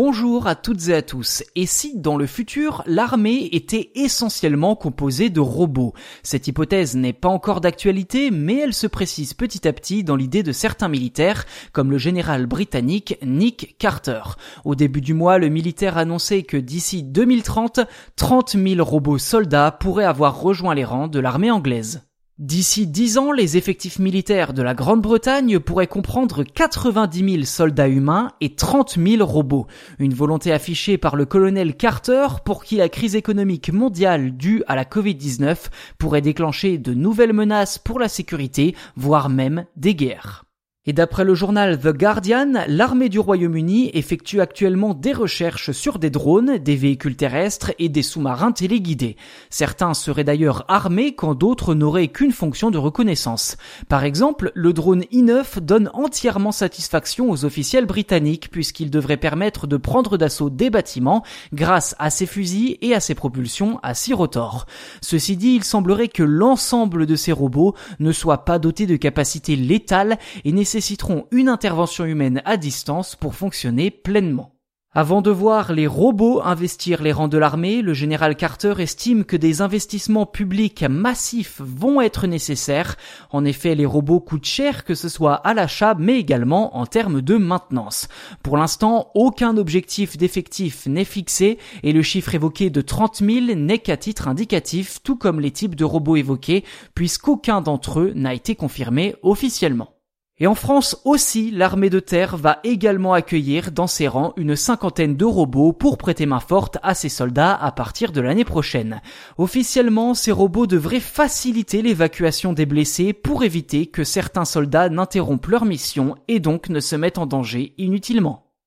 Bonjour à toutes et à tous. Et si dans le futur, l'armée était essentiellement composée de robots? Cette hypothèse n'est pas encore d'actualité, mais elle se précise petit à petit dans l'idée de certains militaires, comme le général britannique Nick Carter. Au début du mois, le militaire annonçait que d'ici 2030, 30 000 robots soldats pourraient avoir rejoint les rangs de l'armée anglaise. D'ici dix ans, les effectifs militaires de la Grande-Bretagne pourraient comprendre 90 000 soldats humains et 30 000 robots. Une volonté affichée par le colonel Carter pour qui la crise économique mondiale due à la Covid-19 pourrait déclencher de nouvelles menaces pour la sécurité, voire même des guerres. Et d'après le journal The Guardian, l'armée du Royaume-Uni effectue actuellement des recherches sur des drones, des véhicules terrestres et des sous-marins téléguidés. Certains seraient d'ailleurs armés quand d'autres n'auraient qu'une fonction de reconnaissance. Par exemple, le drone I-9 donne entièrement satisfaction aux officiels britanniques puisqu'il devrait permettre de prendre d'assaut des bâtiments grâce à ses fusils et à ses propulsions à six rotors. Ceci dit, il semblerait que l'ensemble de ces robots ne soit pas doté de capacités létales et nécessitent nécessiteront une intervention humaine à distance pour fonctionner pleinement. Avant de voir les robots investir les rangs de l'armée, le général Carter estime que des investissements publics massifs vont être nécessaires. En effet, les robots coûtent cher que ce soit à l'achat mais également en termes de maintenance. Pour l'instant, aucun objectif d'effectif n'est fixé et le chiffre évoqué de 30 000 n'est qu'à titre indicatif, tout comme les types de robots évoqués, puisqu'aucun d'entre eux n'a été confirmé officiellement. Et en France aussi, l'armée de terre va également accueillir dans ses rangs une cinquantaine de robots pour prêter main forte à ses soldats à partir de l'année prochaine. Officiellement, ces robots devraient faciliter l'évacuation des blessés pour éviter que certains soldats n'interrompent leur mission et donc ne se mettent en danger inutilement.